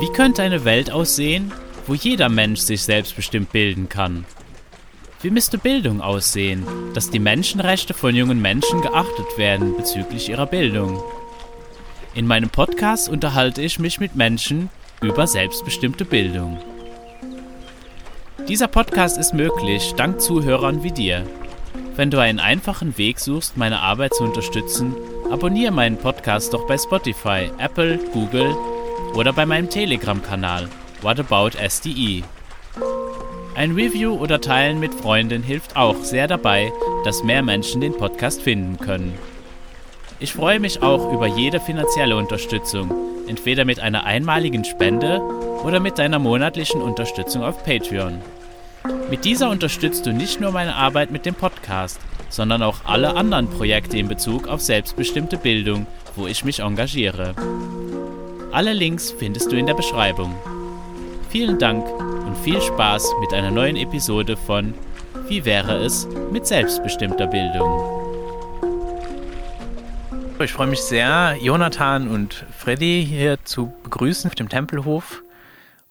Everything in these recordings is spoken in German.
Wie könnte eine Welt aussehen, wo jeder Mensch sich selbstbestimmt bilden kann? Wie müsste Bildung aussehen, dass die Menschenrechte von jungen Menschen geachtet werden bezüglich ihrer Bildung? In meinem Podcast unterhalte ich mich mit Menschen über selbstbestimmte Bildung. Dieser Podcast ist möglich dank Zuhörern wie dir. Wenn du einen einfachen Weg suchst, meine Arbeit zu unterstützen, abonniere meinen Podcast doch bei Spotify, Apple, Google oder bei meinem Telegram-Kanal What About SDE. Ein Review oder Teilen mit Freunden hilft auch sehr dabei, dass mehr Menschen den Podcast finden können. Ich freue mich auch über jede finanzielle Unterstützung, entweder mit einer einmaligen Spende oder mit deiner monatlichen Unterstützung auf Patreon. Mit dieser unterstützt du nicht nur meine Arbeit mit dem Podcast, sondern auch alle anderen Projekte in Bezug auf selbstbestimmte Bildung, wo ich mich engagiere. Alle Links findest du in der Beschreibung. Vielen Dank und viel Spaß mit einer neuen Episode von Wie wäre es mit selbstbestimmter Bildung? Ich freue mich sehr, Jonathan und Freddy hier zu begrüßen auf dem Tempelhof.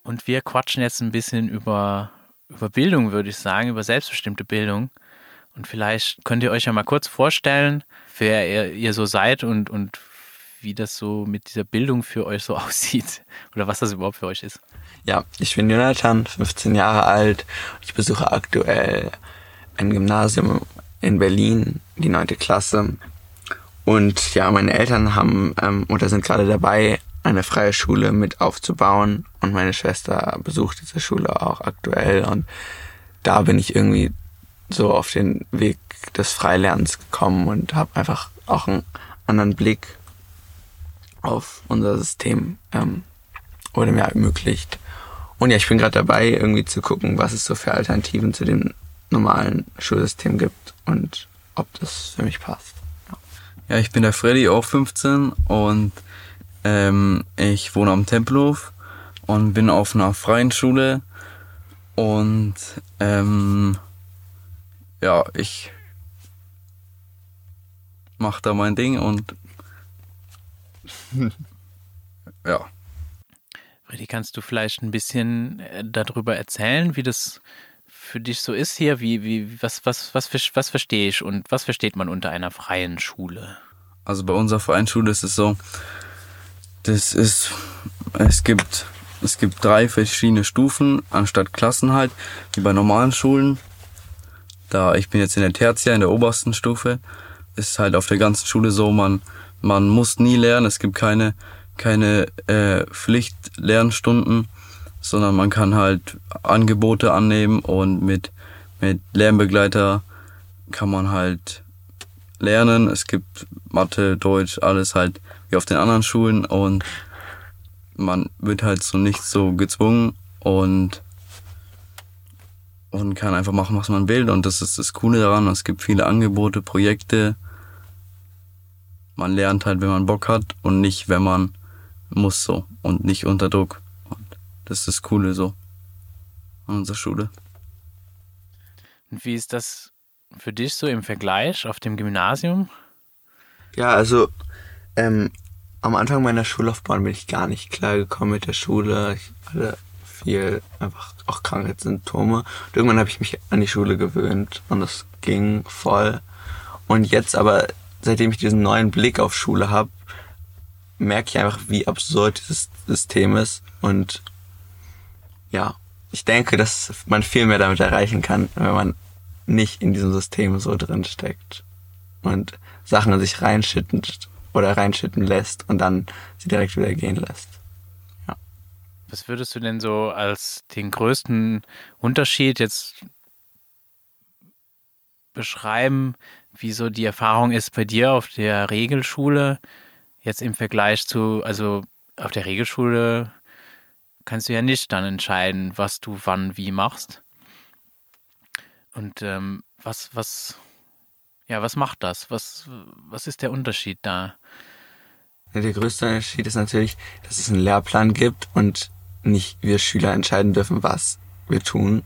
Und wir quatschen jetzt ein bisschen über, über Bildung, würde ich sagen, über selbstbestimmte Bildung. Und vielleicht könnt ihr euch ja mal kurz vorstellen, wer ihr, ihr so seid und, und wie das so mit dieser Bildung für euch so aussieht oder was das überhaupt für euch ist. Ja, ich bin Jonathan, 15 Jahre alt. Ich besuche aktuell ein Gymnasium in Berlin, die neunte Klasse. Und ja, meine Eltern haben ähm, oder sind gerade dabei, eine freie Schule mit aufzubauen. Und meine Schwester besucht diese Schule auch aktuell. Und da bin ich irgendwie so auf den Weg des Freilernens gekommen und habe einfach auch einen anderen Blick auf unser System ähm, wurde mir ermöglicht. Und ja, ich bin gerade dabei, irgendwie zu gucken, was es so für Alternativen zu dem normalen Schulsystem gibt und ob das für mich passt. Ja, ja ich bin der Freddy, auch 15 und ähm, ich wohne am Tempelhof und bin auf einer freien Schule und ähm, ja, ich mache da mein Ding und ja. Freddy, kannst du vielleicht ein bisschen äh, darüber erzählen, wie das für dich so ist hier? Wie, wie, was, was, was, was verstehe ich und was versteht man unter einer freien Schule? Also bei unserer freien Schule ist es so, das ist, es gibt, es gibt drei verschiedene Stufen anstatt Klassen halt, wie bei normalen Schulen. Da ich bin jetzt in der Tertia, in der obersten Stufe, ist halt auf der ganzen Schule so, man, man muss nie lernen, es gibt keine keine äh, Pflichtlernstunden, sondern man kann halt Angebote annehmen und mit, mit Lernbegleiter kann man halt lernen. Es gibt Mathe, Deutsch, alles halt wie auf den anderen Schulen und man wird halt so nicht so gezwungen und und kann einfach machen, was man will und das ist das Coole daran. Es gibt viele Angebote, Projekte. Man lernt halt, wenn man Bock hat und nicht, wenn man muss so und nicht unter Druck. Und das ist das Coole so an unserer Schule. Und wie ist das für dich so im Vergleich auf dem Gymnasium? Ja, also ähm, am Anfang meiner Schullaufbahn bin ich gar nicht klar gekommen mit der Schule. Ich hatte viel einfach auch Krankheitssymptome. Und irgendwann habe ich mich an die Schule gewöhnt und es ging voll. Und jetzt aber, seitdem ich diesen neuen Blick auf Schule habe, merke ich einfach, wie absurd dieses System ist. Und ja, ich denke, dass man viel mehr damit erreichen kann, wenn man nicht in diesem System so drin steckt und Sachen in sich reinschüttet oder reinschütten lässt und dann sie direkt wieder gehen lässt. Was würdest du denn so als den größten Unterschied jetzt beschreiben, wie so die Erfahrung ist bei dir auf der Regelschule Jetzt im Vergleich zu, also auf der Regelschule kannst du ja nicht dann entscheiden, was du wann wie machst. Und ähm, was, was, ja, was macht das? Was, was ist der Unterschied da? Ja, der größte Unterschied ist natürlich, dass es einen Lehrplan gibt und nicht wir Schüler entscheiden dürfen, was wir tun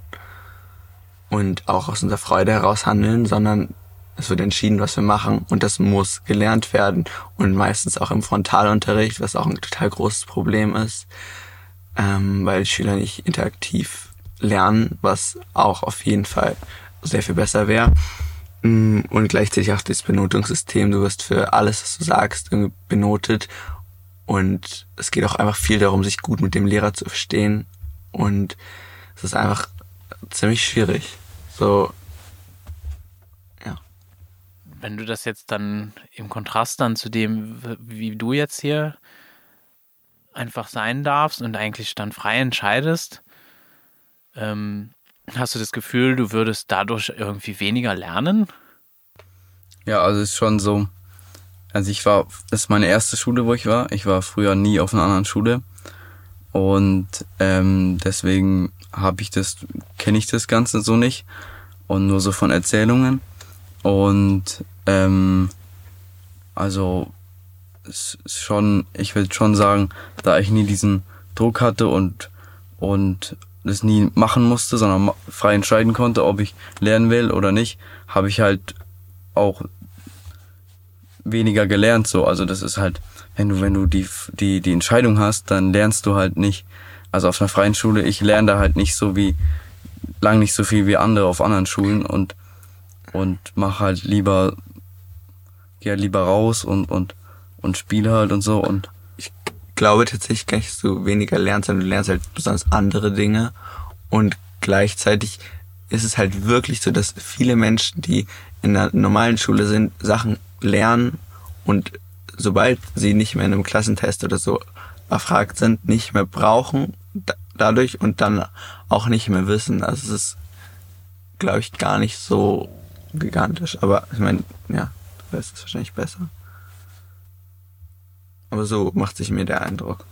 und auch aus unserer Freude heraus handeln, sondern es wird entschieden, was wir machen und das muss gelernt werden und meistens auch im Frontalunterricht, was auch ein total großes Problem ist, ähm, weil Schüler nicht interaktiv lernen, was auch auf jeden Fall sehr viel besser wäre. Mm, und gleichzeitig auch das Benotungssystem. Du wirst für alles, was du sagst, benotet. Und es geht auch einfach viel darum, sich gut mit dem Lehrer zu verstehen. Und es ist einfach ziemlich schwierig. So, ja. Wenn du das jetzt dann im Kontrast dann zu dem, wie du jetzt hier einfach sein darfst und eigentlich dann frei entscheidest, ähm, hast du das Gefühl, du würdest dadurch irgendwie weniger lernen? Ja, also es ist schon so. Also ich war, das ist meine erste Schule, wo ich war. Ich war früher nie auf einer anderen Schule. Und ähm, deswegen habe ich das, kenne ich das Ganze so nicht. Und nur so von Erzählungen. Und ähm, also es ist schon, ich würde schon sagen, da ich nie diesen Druck hatte und und das nie machen musste, sondern frei entscheiden konnte, ob ich lernen will oder nicht, habe ich halt auch weniger gelernt so. Also das ist halt, wenn du, wenn du die, die, die Entscheidung hast, dann lernst du halt nicht. Also auf einer freien Schule, ich lerne da halt nicht so wie, lang nicht so viel wie andere auf anderen Schulen und, und mach halt lieber, geh halt lieber raus und, und, und spiele halt und so und. Ich glaube tatsächlich gar nicht, du weniger lernst, sondern du lernst halt besonders andere Dinge und gleichzeitig ist es halt wirklich so, dass viele Menschen, die in einer normalen Schule sind, Sachen lernen und sobald sie nicht mehr in einem Klassentest oder so erfragt sind, nicht mehr brauchen dadurch und dann auch nicht mehr wissen. Also es ist, glaube ich, gar nicht so gigantisch. Aber ich meine, ja, du weißt es wahrscheinlich besser. Aber so macht sich mir der Eindruck.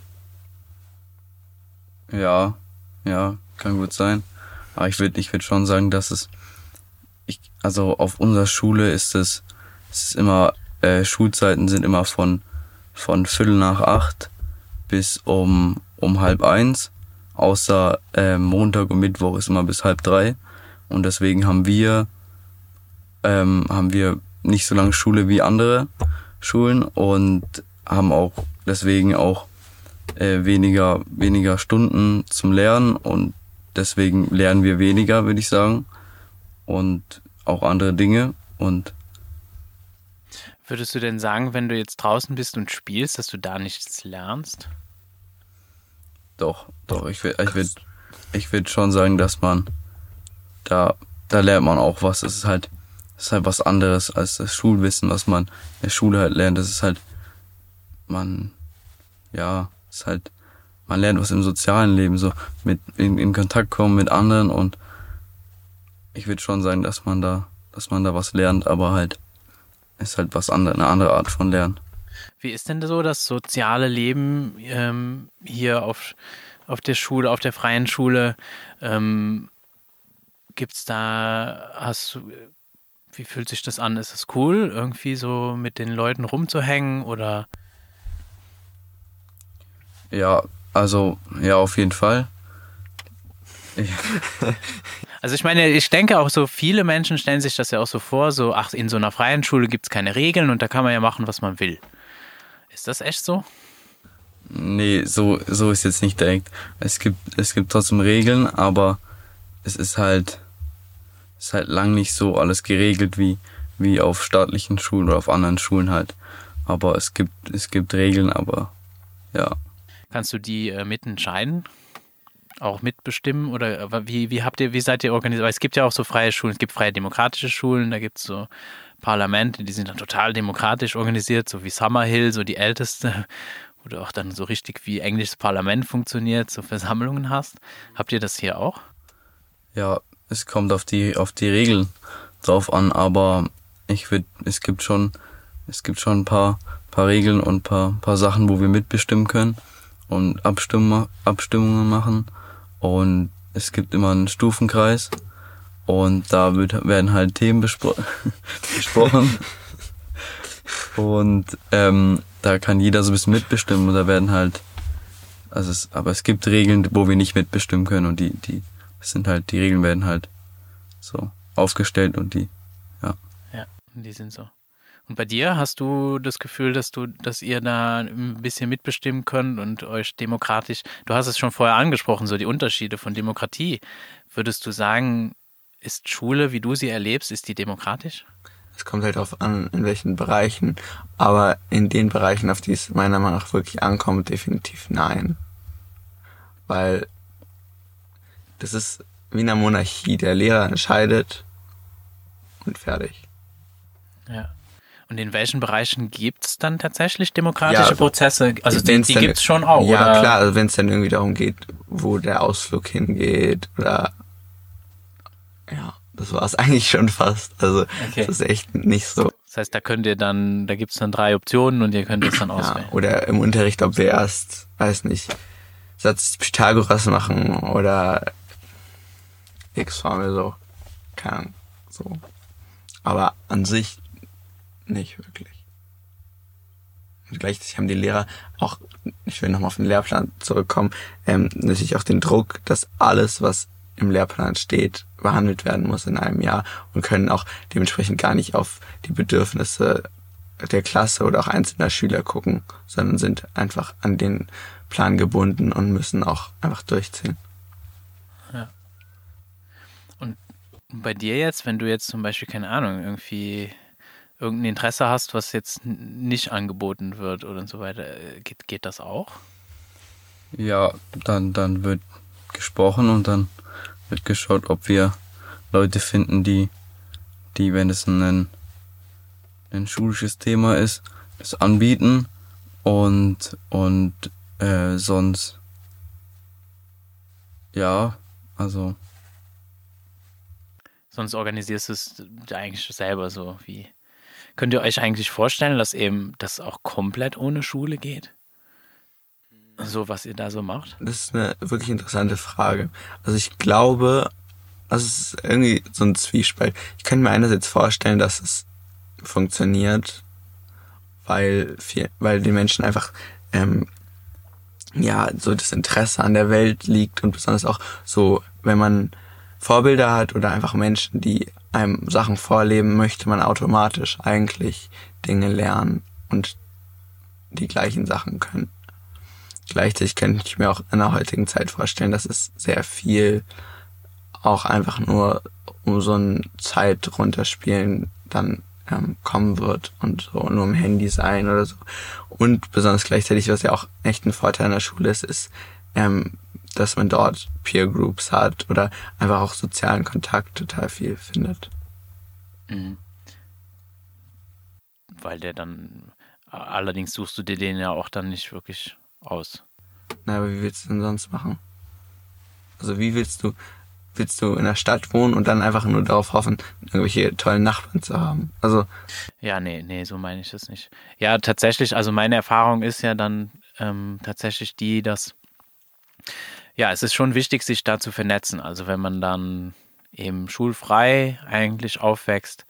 Ja, ja, kann gut sein. Aber ich würde ich würd schon sagen, dass es, ich, also auf unserer Schule ist es, es ist immer, äh, Schulzeiten sind immer von, von Viertel nach acht bis um, um halb eins. Außer äh, Montag und Mittwoch ist immer bis halb drei. Und deswegen haben wir, ähm, haben wir nicht so lange Schule wie andere Schulen und haben auch deswegen auch äh, weniger, weniger Stunden zum Lernen und deswegen lernen wir weniger, würde ich sagen. Und auch andere Dinge und Würdest du denn sagen, wenn du jetzt draußen bist und spielst, dass du da nichts lernst? Doch, doch, ich würde ich würd, ich würd schon sagen, dass man da, da lernt man auch was. Es ist halt, es ist halt was anderes als das Schulwissen, was man in der Schule halt lernt. Das ist halt, man, ja, ist halt, man lernt was im sozialen Leben, so mit in, in Kontakt kommen mit anderen und ich würde schon sagen, dass man da, dass man da was lernt, aber halt ist halt was andere, eine andere Art von Lernen. Wie ist denn so das soziale Leben ähm, hier auf, auf der Schule, auf der freien Schule? Ähm, es da, hast du, wie fühlt sich das an? Ist es cool, irgendwie so mit den Leuten rumzuhängen oder? Ja, also, ja, auf jeden Fall. Also ich meine, ich denke auch so, viele Menschen stellen sich das ja auch so vor, so, ach, in so einer freien Schule gibt es keine Regeln und da kann man ja machen, was man will. Ist das echt so? Nee, so, so ist jetzt nicht direkt. Es gibt, es gibt trotzdem Regeln, aber es ist halt, es ist halt lang nicht so alles geregelt wie, wie auf staatlichen Schulen oder auf anderen Schulen halt. Aber es gibt, es gibt Regeln, aber ja. Kannst du die äh, mitentscheiden? Auch mitbestimmen oder äh, wie, wie habt ihr, wie seid ihr organisiert? Weil es gibt ja auch so freie Schulen, es gibt freie demokratische Schulen, da gibt es so Parlamente, die sind dann total demokratisch organisiert, so wie Summerhill, so die älteste, wo du auch dann so richtig wie englisches Parlament funktioniert, so Versammlungen hast. Habt ihr das hier auch? Ja, es kommt auf die, auf die Regeln drauf an, aber ich würde, es gibt schon, es gibt schon ein paar, paar Regeln und paar, paar Sachen, wo wir mitbestimmen können und Abstimm Abstimmungen machen. Und es gibt immer einen Stufenkreis und da wird, werden halt Themen bespro besprochen. und ähm, da kann jeder so ein bisschen mitbestimmen und da werden halt, also es, aber es gibt Regeln, wo wir nicht mitbestimmen können und die, die sind halt, die Regeln werden halt so aufgestellt und die, ja. Ja. die sind so. Und bei dir hast du das Gefühl, dass du, dass ihr da ein bisschen mitbestimmen könnt und euch demokratisch, du hast es schon vorher angesprochen, so die Unterschiede von Demokratie. Würdest du sagen, ist Schule, wie du sie erlebst, ist die demokratisch? Es kommt halt darauf an, in welchen Bereichen, aber in den Bereichen, auf die es meiner Meinung nach wirklich ankommt, definitiv nein. Weil das ist wie in einer Monarchie, der Lehrer entscheidet und fertig. Ja. Und in welchen Bereichen gibt es dann tatsächlich demokratische Ja, Prozesse? Also die, die gibt es schon auch, Ja, oder? klar, also wenn es dann irgendwie darum geht, wo der Ausflug hingeht oder ja, das war es eigentlich schon fast. Also Okay. das ist echt nicht so. Das heißt, da könnt ihr dann, da gibt es dann drei Optionen und ihr könnt es dann Ja, auswählen. oder im Unterricht, ob wir erst, weiß nicht, Satz Pythagoras machen oder X-Formel so. Keine Ahnung, so. Aber an sich nicht wirklich. Und gleichzeitig haben die Lehrer auch, ich will nochmal auf den Lehrplan zurückkommen, ähm, natürlich auch den Druck, dass alles, was im Lehrplan steht, behandelt werden muss in einem Jahr und können auch dementsprechend gar nicht auf die Bedürfnisse der Klasse oder auch einzelner Schüler gucken, sondern sind einfach an den Plan gebunden und müssen auch einfach durchziehen. Und bei dir jetzt, wenn du jetzt zum Beispiel, keine Ahnung, irgendwie irgendein Interesse hast, was jetzt nicht angeboten wird oder so weiter, äh, geht, geht das auch? Ja, dann, dann wird gesprochen und dann wird geschaut, ob wir Leute finden, die, die, wenn es ein, ein schulisches Thema ist, es anbieten und, und äh, sonst ja, also Sonst organisierst du es eigentlich selber so wie. Könnt ihr euch eigentlich vorstellen, dass eben das auch komplett ohne Schule geht? So, was ihr da so macht? Das ist eine wirklich interessante Frage. Also ich glaube, das ist irgendwie so ein Zwiespalt. Ich könnte mir einerseits vorstellen, dass es funktioniert, weil viel, weil den Menschen einfach ähm, ja so das Interesse an der Welt liegt und besonders auch so, wenn man Vorbilder hat oder einfach Menschen, die einem Sachen vorleben, möchte man automatisch eigentlich Dinge lernen und die gleichen Sachen können. Gleichzeitig könnte ich mir auch in der heutigen Zeit vorstellen, dass es sehr viel auch einfach nur um so ein Zeit runterspielen dann ähm, kommen wird und so nur im Handy sein oder so. Und besonders gleichzeitig, was ja auch echt ein Vorteil in der Schule ist, ist, ähm, dass man dort Peer Groups hat oder einfach auch sozialen Kontakt total viel findet. Mhm. Weil der dann, allerdings suchst du dir den ja auch dann nicht wirklich aus. Na, aber wie willst du denn sonst machen? Also wie willst du, willst du in der Stadt wohnen und dann einfach nur darauf hoffen, irgendwelche tollen Nachbarn zu haben? Also, Ja, nee, nee, so meine ich das nicht. Ja, tatsächlich, also meine Erfahrung ist ja dann ähm, tatsächlich die, dass ja, es ist schon wichtig, sich da zu vernetzen. Also wenn man dann eben schulfrei eigentlich aufwächst,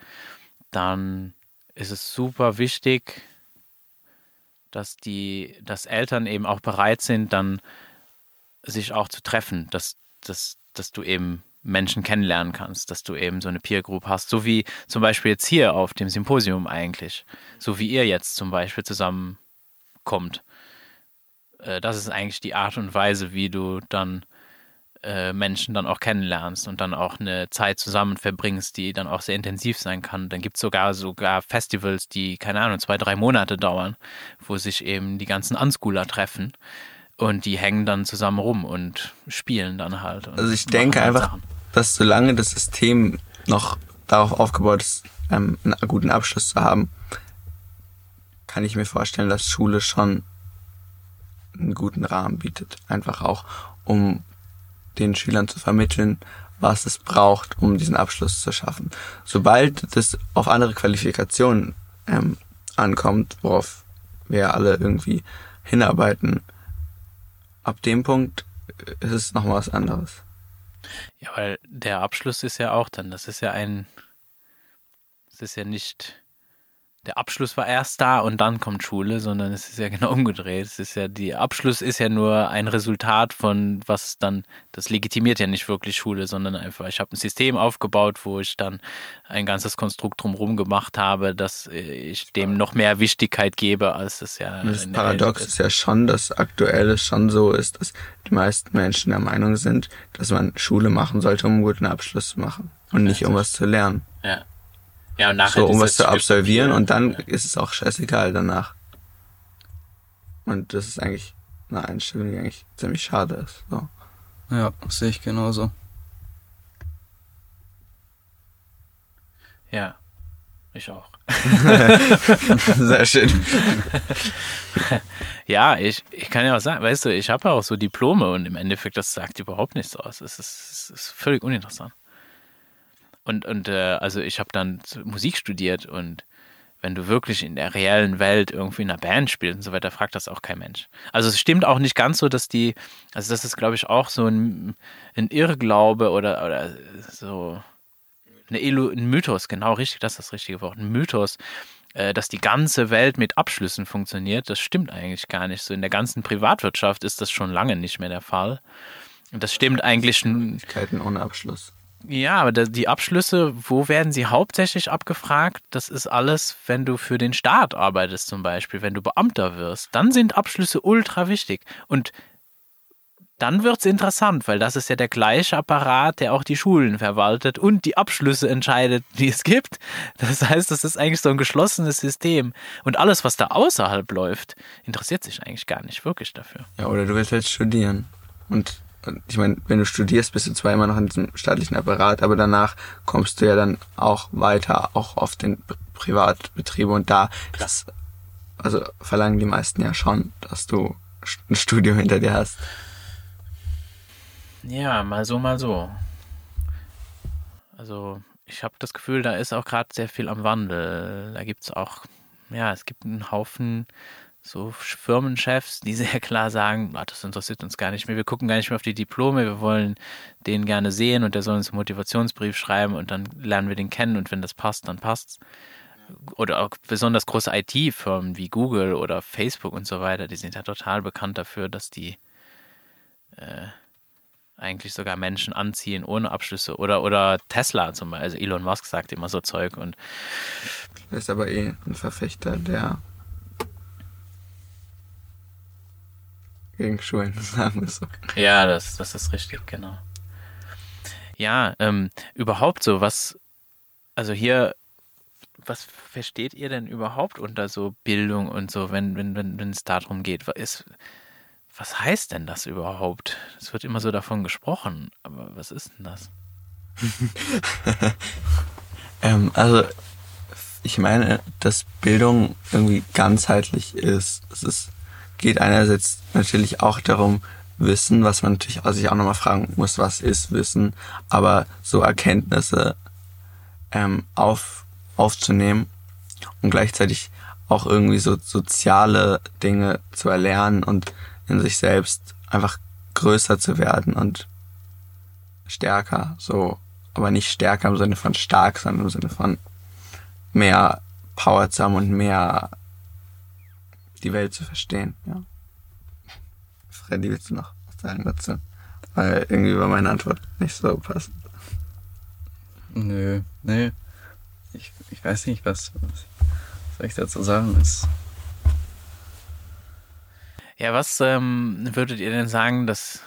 dann ist es super wichtig, dass die, dass Eltern eben auch bereit sind, dann sich auch zu treffen, dass, dass, dass du eben Menschen kennenlernen kannst, dass du eben so eine Peer Group hast, so wie zum Beispiel jetzt hier auf dem Symposium eigentlich, so wie ihr jetzt zum Beispiel zusammenkommt. Äh, Das ist eigentlich die Art und Weise, wie du dann äh, Menschen dann auch kennenlernst und dann auch eine Zeit zusammen verbringst, die dann auch sehr intensiv sein kann. Dann gibt es sogar sogar Festivals, die, keine Ahnung, zwei, drei Monate dauern, wo sich eben die ganzen Unschooler treffen und die hängen dann zusammen rum und spielen dann halt. also ich denke halt einfach, Sachen. dass solange das System noch darauf aufgebaut ist, ähm, einen guten Abschluss zu haben, kann ich mir vorstellen, dass Schule schon einen guten Rahmen bietet. Einfach auch, um den Schülern zu vermitteln, was es braucht, um diesen Abschluss zu schaffen. Sobald das auf andere Qualifikationen ähm, ankommt, worauf wir alle irgendwie hinarbeiten, ab dem Punkt äh, ist es nochmal was anderes. Ja, weil der Abschluss ist ja auch dann, das ist ja ein, es ist ja nicht der Abschluss war erst da und dann kommt Schule, sondern es ist ja genau umgedreht. Es ist ja die Abschluss ist ja nur ein Resultat von was dann das legitimiert ja nicht wirklich Schule, sondern einfach ich habe ein System aufgebaut, wo ich dann ein ganzes Konstrukt drumherum gemacht habe, dass ich dem noch mehr Wichtigkeit gebe, als es ja das Paradox ist. ist ja schon, dass aktuell es schon so ist, dass die meisten Menschen der Meinung sind, dass man Schule machen sollte, um einen guten Abschluss zu machen und nicht um was zu lernen. Ja. Ja, und nachher so, um was zu absolvieren und dann ist es auch scheißegal danach. Und das ist eigentlich eine Einstellung, die eigentlich ziemlich schade ist. So. Ja, sehe ich genauso. Ja, ich auch. Sehr schön. ja, ich, ich kann ja auch sagen, weißt du, ich habe ja auch so Diplome und im Endeffekt, das sagt überhaupt nichts aus. Es ist, es ist völlig uninteressant. Und, und äh, also ich habe dann Musik studiert und wenn du wirklich in der reellen Welt irgendwie in einer Band spielst und so weiter, fragt das auch kein Mensch. Also es stimmt auch nicht ganz so, dass die, also das ist glaube ich auch so ein, ein Irrglaube oder, oder so eine ein Mythos, genau richtig, das ist das richtige Wort, ein Mythos, äh, dass die ganze Welt mit Abschlüssen funktioniert. Das stimmt eigentlich gar nicht. So in der ganzen Privatwirtschaft ist das schon lange nicht mehr der Fall. Und das stimmt eigentlich. Möglichkeiten ohne Abschluss. Ja, aber die Abschlüsse, wo werden sie hauptsächlich abgefragt? Das ist alles, wenn du für den Staat arbeitest zum Beispiel, wenn du Beamter wirst. Dann sind Abschlüsse ultra wichtig. Und dann wird's interessant, weil das ist ja der gleiche Apparat, der auch die Schulen verwaltet und die Abschlüsse entscheidet, die es gibt. Das heißt, das ist eigentlich so ein geschlossenes System. Und alles, was da außerhalb läuft, interessiert sich eigentlich gar nicht wirklich dafür. Ja, oder du willst jetzt studieren. Und ich meine, wenn du studierst, bist du zwar immer noch in diesem staatlichen Apparat, aber danach kommst du ja dann auch weiter, auch auf den Privatbetriebe und da, das, also verlangen die meisten ja schon, dass du ein Studium hinter dir hast. Ja, mal so, mal so. Also ich habe das Gefühl, da ist auch gerade sehr viel am Wandel. Da gibt es auch, ja, es gibt einen Haufen so Firmenchefs, die sehr klar sagen, ah, das interessiert uns gar nicht mehr, wir gucken gar nicht mehr auf die Diplome, wir wollen den gerne sehen und der soll uns einen Motivationsbrief schreiben und dann lernen wir den kennen und wenn das passt, dann passt's. Oder auch besonders große IT-Firmen wie Google oder Facebook und so weiter, die sind ja total bekannt dafür, dass die äh, eigentlich sogar Menschen anziehen ohne Abschlüsse. Oder, oder Tesla zum Beispiel, also Elon Musk sagt immer so Zeug und er ist aber eh ein Verfechter der gegen Schulen, sagen wir so. Ja, das, das ist richtig, genau. Ja, ähm, überhaupt so, was, also hier, was versteht ihr denn überhaupt unter so Bildung und so, wenn, wenn, wenn, wenn es darum geht? Ist, was heißt denn das überhaupt? Es wird immer so davon gesprochen, aber was ist denn das? ähm, also, ich meine, dass Bildung irgendwie ganzheitlich ist. Es ist geht einerseits natürlich auch darum, Wissen, was man natürlich sich auch nochmal fragen muss, was ist Wissen, aber so Erkenntnisse ähm, auf, aufzunehmen und gleichzeitig auch irgendwie so soziale Dinge zu erlernen und in sich selbst einfach größer zu werden und stärker, so, aber nicht stärker im Sinne von stark, sondern im Sinne von mehr Power zu haben und mehr die Welt zu verstehen, ja. Freddy, willst du noch was sagen dazu? Weil irgendwie war meine Antwort nicht so passend. Nö, nö. Ich, ich weiß nicht, was, was soll ich dazu sagen? Es ja, was ähm, würdet ihr denn sagen, dass,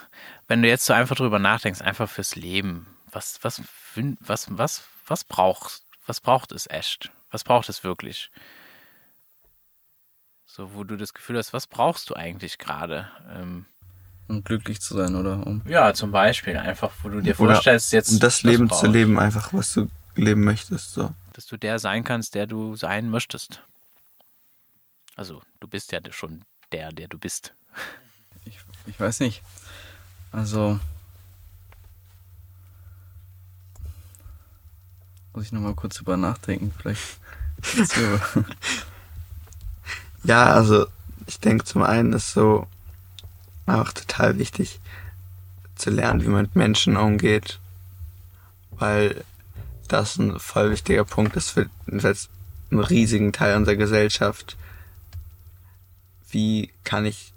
wenn du jetzt so einfach drüber nachdenkst, einfach fürs Leben, was, was, was, was, was braucht, was braucht es echt? Was braucht es wirklich? So, wo du das Gefühl hast, was brauchst du eigentlich gerade? Ähm, um glücklich zu sein, oder? Um ja, zum Beispiel. Einfach, wo du dir vorstellst, jetzt. Um das Leben zu leben, einfach, was du leben möchtest, so. Dass du der sein kannst, der du sein möchtest. Also, du bist ja schon der, der du bist. Ich, ich weiß nicht. Also. Muss ich nochmal kurz über nachdenken, vielleicht. Ja, also ich denke zum einen ist so auch total wichtig zu lernen, wie man mit Menschen umgeht, weil das ein voll wichtiger Punkt ist für einen riesigen Teil unserer Gesellschaft. Wie kann ich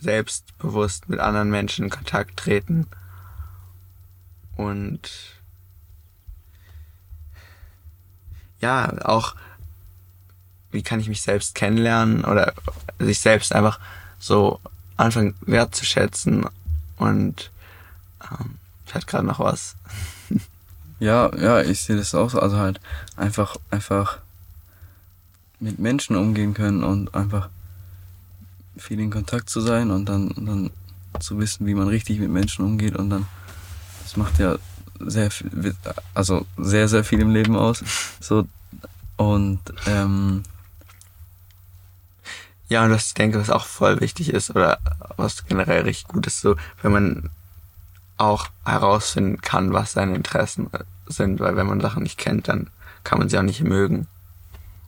selbstbewusst mit anderen Menschen in Kontakt treten und ja, auch wie kann ich mich selbst kennenlernen oder sich selbst einfach so anfangen wertzuschätzen und ähm, ich hatte gerade noch was. Ja, ja, ich sehe das auch so. Also halt einfach, einfach mit Menschen umgehen können und einfach viel in Kontakt zu sein und dann, dann zu wissen, wie man richtig mit Menschen umgeht und dann, das macht ja sehr viel, also sehr, sehr viel im Leben aus. So, und, ähm, ja, und was ich denke, was auch voll wichtig ist oder was generell richtig gut ist, so, wenn man auch herausfinden kann, was seine Interessen sind, weil wenn man Sachen nicht kennt, dann kann man sie auch nicht mögen.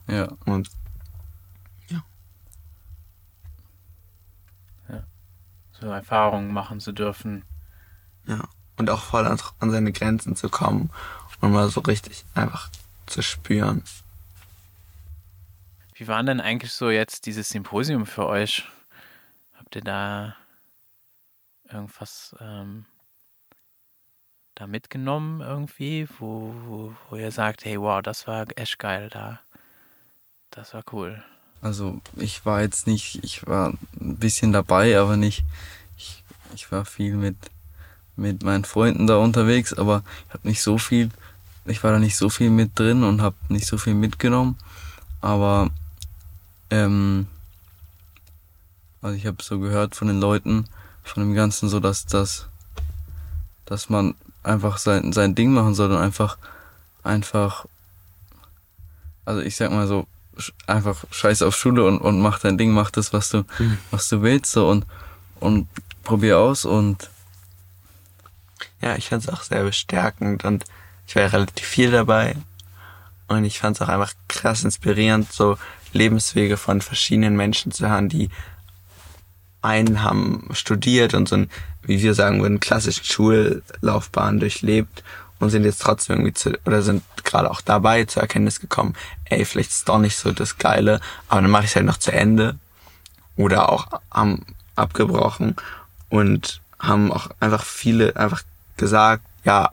ja, Und So Erfahrungen machen zu dürfen. ja, und auch voll an, an seine Grenzen zu kommen und mal so richtig einfach zu spüren. Wie war denn eigentlich so jetzt dieses Symposium für euch? Habt ihr da irgendwas ähm, da mitgenommen irgendwie, wo, wo, wo ihr sagt, hey, wow, das war echt geil da. Das war cool. Also ich war jetzt nicht, ich war ein bisschen dabei, aber nicht, ich, ich war viel mit, mit meinen Freunden da unterwegs, aber ich habe nicht so viel, ich war da nicht so viel mit drin und habe nicht so viel mitgenommen, aber ähm, also ich habe so gehört von den Leuten, von dem Ganzen so, dass das, dass man einfach sein, sein Ding machen soll und einfach, einfach, also ich sag mal so, einfach scheiß auf Schule und, und mach dein Ding, mach das, was du, was du willst, so und, und probier aus und Ja, ich fand's auch sehr bestärkend und ich war ja relativ viel dabei. Und ich fand's auch einfach krass inspirierend, so Lebenswege von verschiedenen Menschen zu hören, die einen haben studiert und so ein, wie wir sagen würden, klassischen Schullaufbahn durchlebt und sind jetzt trotzdem irgendwie zu, oder sind gerade auch dabei zur Erkenntnis gekommen, ey, vielleicht ist doch nicht so das Geile, aber dann mache ich halt noch zu Ende. Oder auch haben abgebrochen und haben auch einfach viele einfach gesagt, ja,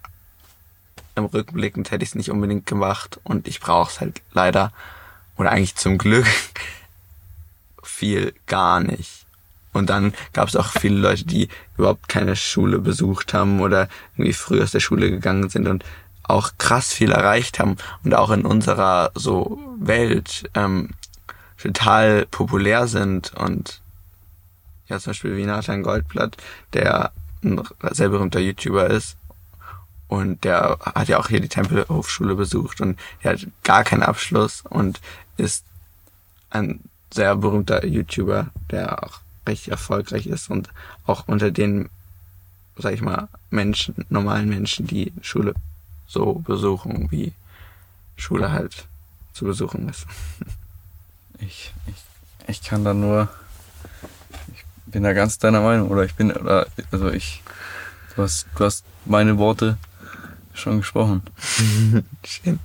im Rückblickend hätte ich es nicht unbedingt gemacht und ich brauche es halt leider oder eigentlich zum Glück viel gar nicht. Und dann gab es auch viele Leute, die überhaupt keine Schule besucht haben oder irgendwie früh aus der Schule gegangen sind und auch krass viel erreicht haben. Und auch in unserer so Welt ähm, total populär sind und ja zum Beispiel wie Nathan Goldblatt, der ein sehr berühmter YouTuber ist. Und der hat ja auch hier die Tempelhofschule besucht und der hat gar keinen Abschluss. Und ist ein sehr berühmter YouTuber, der auch recht erfolgreich ist und auch unter den, sag ich mal, Menschen, normalen Menschen, die Schule so besuchen, wie Schule halt zu besuchen ist. ich, ich, ich kann da nur, ich bin da ganz deiner Meinung, oder ich bin, oder, also ich, du hast, du hast meine Worte schon gesprochen. Schön.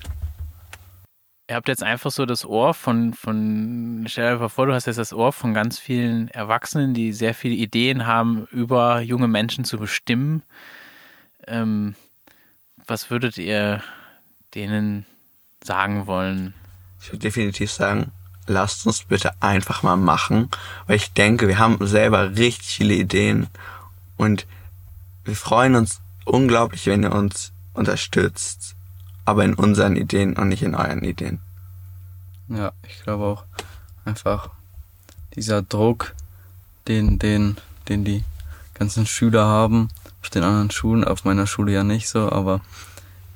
Ihr habt jetzt einfach so das Ohr von, von, stell dir einfach vor, du hast jetzt das Ohr von ganz vielen Erwachsenen, die sehr viele Ideen haben, über junge Menschen zu bestimmen. Ähm, was würdet ihr denen sagen wollen? Ich würde definitiv sagen, lasst uns bitte einfach mal machen, weil ich denke, wir haben selber richtig viele Ideen und wir freuen uns unglaublich, wenn ihr uns unterstützt, aber in unseren Ideen und nicht in euren Ideen. Ja, ich glaube auch einfach dieser Druck, den, den, den die ganzen Schüler haben, auf den anderen Schulen, auf meiner Schule ja nicht so, aber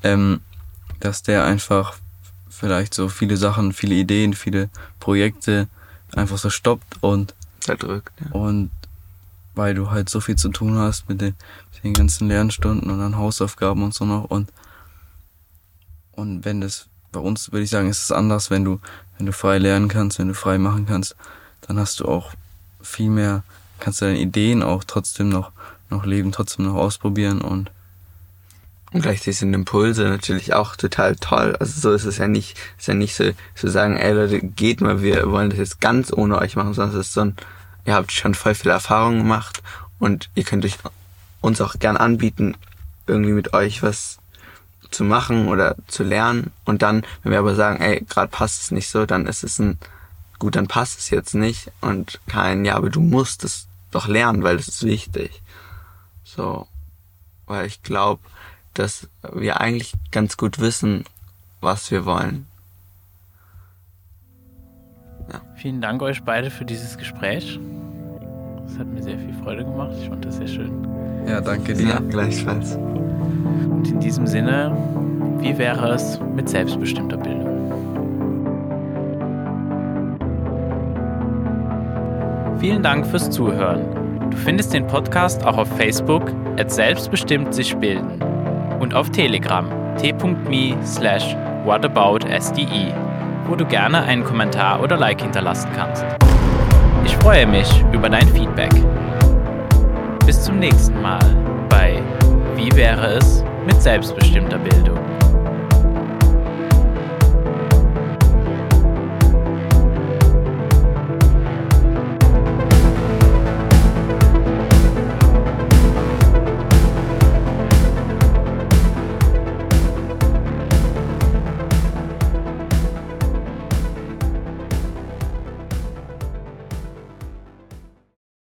ähm, dass der einfach vielleicht so viele Sachen, viele Ideen, viele Projekte einfach so stoppt und Zerdrückt. Ja. und weil du halt so viel zu tun hast mit den, mit den ganzen Lernstunden und dann Hausaufgaben und so noch und und wenn das bei uns würde ich sagen, ist es anders, wenn du wenn du frei lernen kannst, wenn du frei machen kannst, dann hast du auch viel mehr kannst du deine Ideen auch trotzdem noch noch leben, trotzdem noch ausprobieren und Und gleichzeitig sind Impulse natürlich auch total toll. Also so ist es ja nicht, ist ja nicht so zu sagen, ey Leute, geht mal, wir wollen das jetzt ganz ohne euch machen, sondern es ist so ein, ihr habt schon voll viel Erfahrung gemacht und ihr könnt euch uns auch gern anbieten, irgendwie mit euch was zu machen oder zu lernen. Und dann, wenn wir aber sagen, ey, gerade passt es nicht so, dann ist es ein, gut, dann passt es jetzt nicht und kein, ja, aber du musst es doch lernen, weil es ist wichtig. So, weil ich glaube, dass wir eigentlich ganz gut wissen, was wir wollen. Ja. Vielen Dank euch beide für dieses Gespräch. Es hat mir sehr viel Freude gemacht. Ich fand das sehr schön. Ja, danke dir. Ja, gleichfalls. Und in diesem Sinne, wie wäre es mit selbstbestimmter Bildung? Vielen Dank fürs Zuhören. Du findest den Podcast auch auf Facebook at selbstbestimmt sich bilden und auf Telegram t.me slash whataboutsde, wo du gerne einen Kommentar oder Like hinterlassen kannst. Ich freue mich über dein Feedback. Bis zum nächsten Mal bei Wie wäre es mit selbstbestimmter Bildung?